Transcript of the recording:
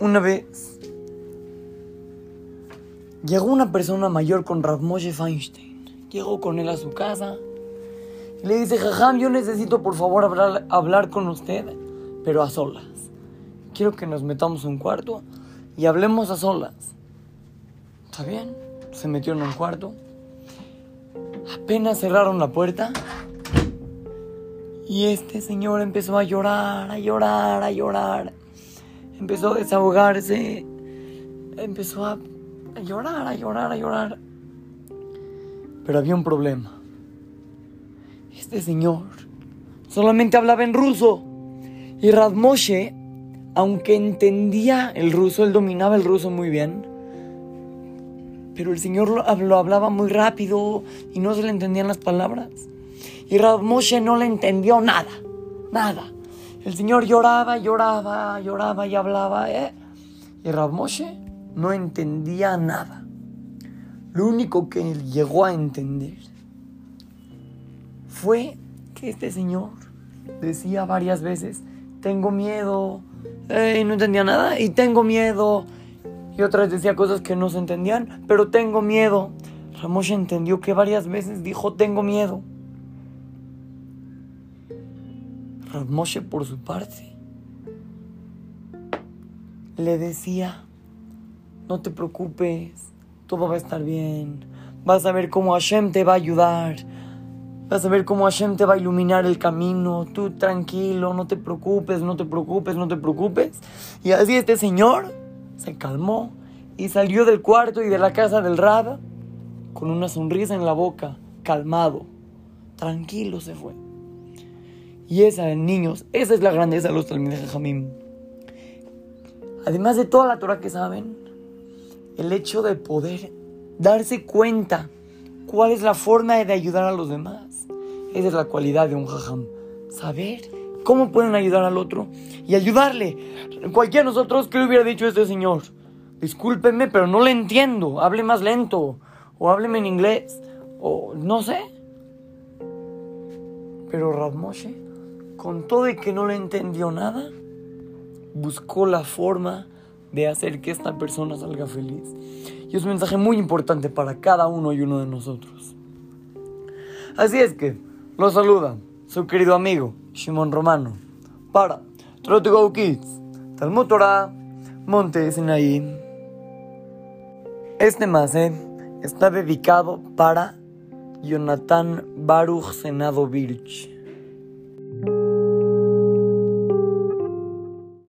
Una vez llegó una persona mayor con Rav Moshe Feinstein. Llegó con él a su casa. Y le dice, Jajam, yo necesito por favor hablar, hablar con usted, pero a solas. Quiero que nos metamos en un cuarto y hablemos a solas. ¿Está bien? Se metió en un cuarto. Apenas cerraron la puerta. Y este señor empezó a llorar, a llorar, a llorar. Empezó a desahogarse. Empezó a llorar, a llorar, a llorar. Pero había un problema. Este señor solamente hablaba en ruso. Y Radmoshe, aunque entendía el ruso, él dominaba el ruso muy bien, pero el Señor lo, hablaba muy rápido y no se le entendían las palabras. Y Radmoshe no le entendió nada, nada. El Señor lloraba, lloraba, lloraba y hablaba, ¿eh? Y Radmoshe no entendía nada. Lo único que él llegó a entender fue que este Señor decía varias veces, tengo miedo, y no entendía nada, y tengo miedo, y otras decía cosas que no se entendían, pero tengo miedo. Ramoshe entendió que varias veces dijo tengo miedo. Ramoshe por su parte. Le decía, no te preocupes, todo va a estar bien, vas a ver cómo Hashem te va a ayudar, vas a ver cómo Hashem te va a iluminar el camino, tú tranquilo, no te preocupes, no te preocupes, no te preocupes. Y así este señor se calmó y salió del cuarto y de la casa del Rab con una sonrisa en la boca, calmado, tranquilo se fue. Y esa, niños, esa es la grandeza de los Talmidei Jamim. Además de toda la Torah que saben, el hecho de poder darse cuenta cuál es la forma de ayudar a los demás. Esa es la cualidad de un jajam. Saber cómo pueden ayudar al otro y ayudarle. Cualquiera de nosotros, ¿qué le hubiera dicho este señor? Discúlpeme, pero no le entiendo. Hable más lento. O hábleme en inglés. O no sé. Pero Radmoshe, con todo y que no le entendió nada, buscó la forma de hacer que esta persona salga feliz. Y es un mensaje muy importante para cada uno y uno de nosotros. Así es que, lo saluda su querido amigo Shimon Romano para Try to Go Kids, Talmud Torah, Monte Sinaí. Este mase está dedicado para Jonathan Baruch Senado Birch.